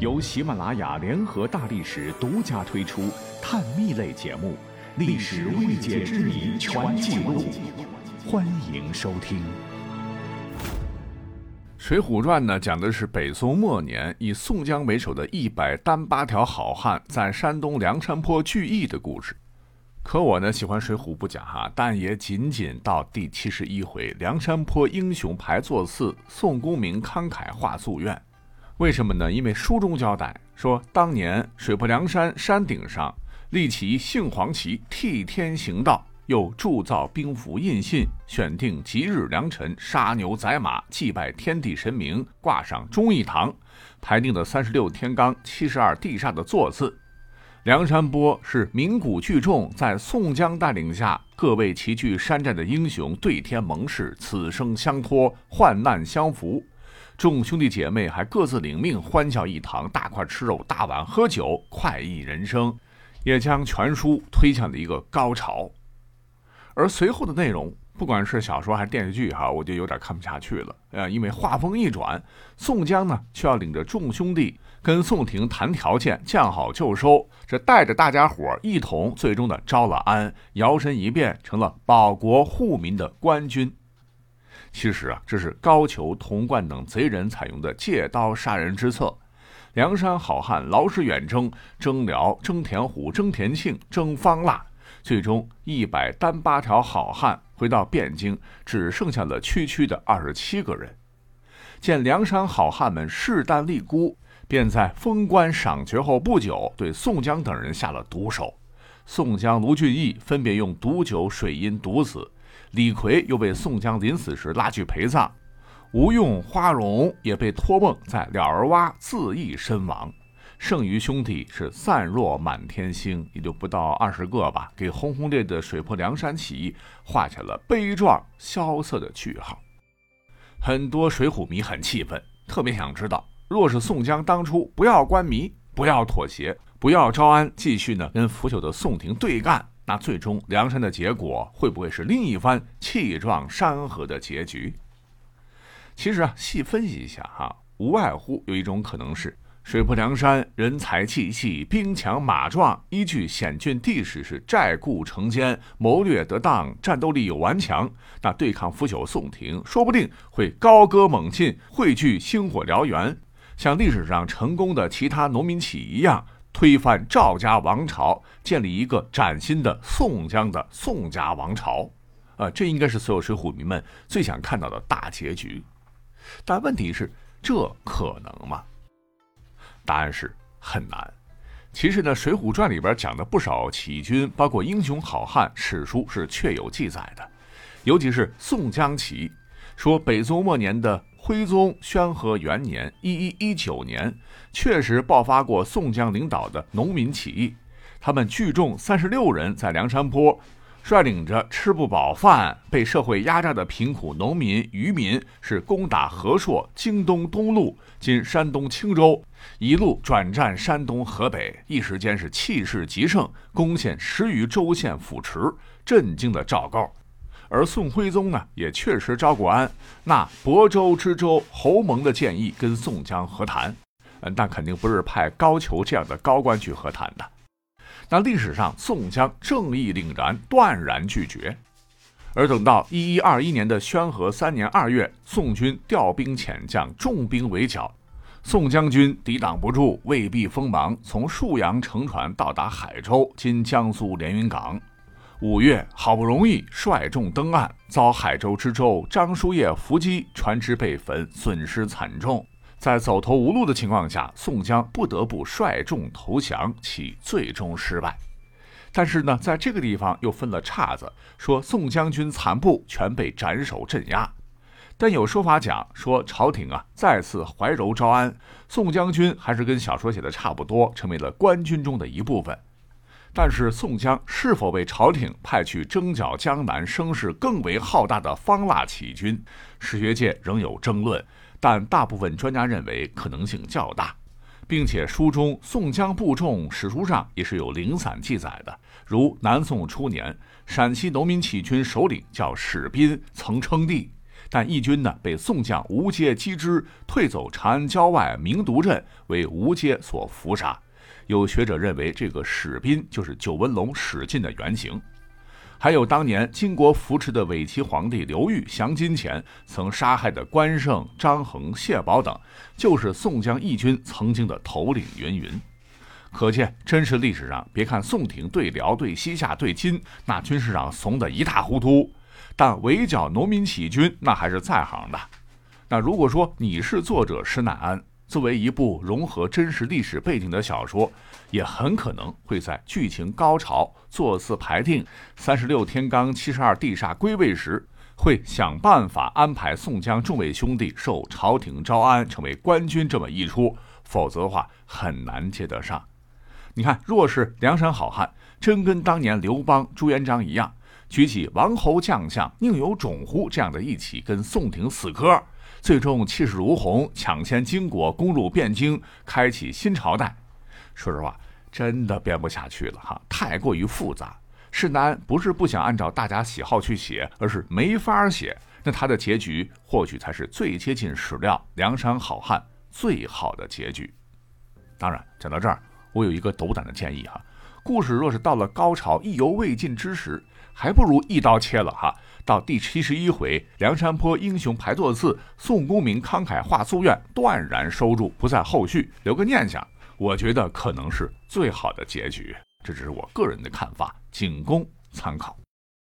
由喜马拉雅联合大历史独家推出探秘类节目《历史未解之谜全记录》，欢迎收听。《水浒传》呢，讲的是北宋末年以宋江为首的一百单八条好汉在山东梁山坡聚义的故事。可我呢，喜欢水浒不讲哈，但也仅仅到第七十一回梁山坡英雄排座次，宋公明慷慨话夙愿。为什么呢？因为书中交代说，当年水泊梁山山顶上立起杏黄旗，替天行道，又铸造兵符印信，选定吉日良辰，杀牛宰马，祭拜天地神明，挂上忠义堂，排定的三十六天罡、七十二地煞的座次。梁山泊是名古聚众，在宋江带领下，各位齐聚山寨的英雄对天盟誓，此生相托，患难相扶。众兄弟姐妹还各自领命，欢笑一堂，大块吃肉，大碗喝酒，快意人生，也将全书推向了一个高潮。而随后的内容，不管是小说还是电视剧，哈，我就有点看不下去了。呃，因为话锋一转，宋江呢却要领着众兄弟跟宋廷谈条件，见好就收，这带着大家伙一同，最终的招了安，摇身一变成了保国护民的官军。其实啊，这是高俅、童贯等贼人采用的借刀杀人之策。梁山好汉劳师远征，征辽、征田虎、征田庆、征方腊，最终一百单八条好汉回到汴京，只剩下了区区的二十七个人。见梁山好汉们势单力孤，便在封官赏爵后不久，对宋江等人下了毒手。宋江、卢俊义分别用毒酒、水银毒死。李逵又被宋江临死时拉去陪葬，吴用、花荣也被托梦在了儿洼自缢身亡，剩余兄弟是散若满天星，也就不到二十个吧，给轰轰烈的水泊梁山起义画下了悲壮萧瑟的句号。很多水浒迷很气愤，特别想知道，若是宋江当初不要官迷，不要妥协，不要招安，继续呢跟腐朽的宋廷对干。那最终梁山的结果会不会是另一番气壮山河的结局？其实啊，细分析一下哈，无外乎有一种可能是水泊梁山人才济济，兵强马壮，依据险峻地势是寨固城坚，谋略得当，战斗力又顽强。那对抗腐朽宋廷，说不定会高歌猛进，汇聚星火燎原，像历史上成功的其他农民起义一样。推翻赵家王朝，建立一个崭新的宋江的宋家王朝，啊，这应该是所有水浒迷们最想看到的大结局。但问题是，这可能吗？答案是很难。其实呢，《水浒传》里边讲的不少起义军，包括英雄好汉，史书是确有记载的。尤其是宋江起义，说北宋末年的。徽宗宣和元年（一一一九年），确实爆发过宋江领导的农民起义。他们聚众三十六人，在梁山坡，率领着吃不饱饭、被社会压榨的贫苦农民、渔民，是攻打和硕、京东东路（今山东青州），一路转战山东、河北，一时间是气势极盛，攻陷十余州县府池，震惊了赵构。而宋徽宗呢，也确实招过安，那亳州知州侯蒙的建议跟宋江和谈，嗯，那肯定不是派高俅这样的高官去和谈的。那历史上宋江正义凛然，断然拒绝。而等到一一二一年的宣和三年二月，宋军调兵遣将，重兵围剿，宋将军抵挡不住，未避锋芒，从沭阳乘船到达海州（今江苏连云港）。五月，好不容易率众登岸，遭海州知州张叔夜伏击，船只被焚，损失惨重。在走投无路的情况下，宋江不得不率众投降，其最终失败。但是呢，在这个地方又分了岔子，说宋将军残部全被斩首镇压。但有说法讲说，朝廷啊再次怀柔招安，宋将军还是跟小说写的差不多，成为了官军中的一部分。但是宋江是否被朝廷派去征剿江南声势更为浩大的方腊起义军，史学界仍有争论。但大部分专家认为可能性较大，并且书中宋江部众史书上也是有零散记载的。如南宋初年，陕西农民起义军首领叫史斌，曾称帝，但义军呢被宋将吴阶击之，退走长安郊外明独镇，为吴阶所伏杀。有学者认为，这个史斌就是九纹龙史进的原型。还有当年金国扶持的伪齐皇帝刘裕降金前曾杀害的关胜、张衡、谢宝等，就是宋江义军曾经的头领。云云，可见真实历史上，别看宋廷对辽、对西夏、对金那军事上怂得一塌糊涂，但围剿农民起义军那还是在行的。那如果说你是作者施耐庵。作为一部融合真实历史背景的小说，也很可能会在剧情高潮、座次排定、三十六天罡、七十二地煞归位时，会想办法安排宋江众位兄弟受朝廷招安，成为官军这么一出，否则的话很难接得上。你看，若是梁山好汉真跟当年刘邦、朱元璋一样，举起王侯将相宁有种乎这样的一起跟宋廷死磕。最终气势如虹，抢先金国，攻入汴京，开启新朝代。说实话，真的编不下去了哈，太过于复杂。施耐庵不是不想按照大家喜好去写，而是没法写。那他的结局或许才是最接近史料梁山好汉最好的结局。当然，讲到这儿，我有一个斗胆的建议哈，故事若是到了高潮意犹未尽之时，还不如一刀切了哈。到第七十一回，梁山坡英雄排座次，宋公明慷慨画夙愿，断然收住，不再后续，留个念想。我觉得可能是最好的结局，这只是我个人的看法，仅供参考。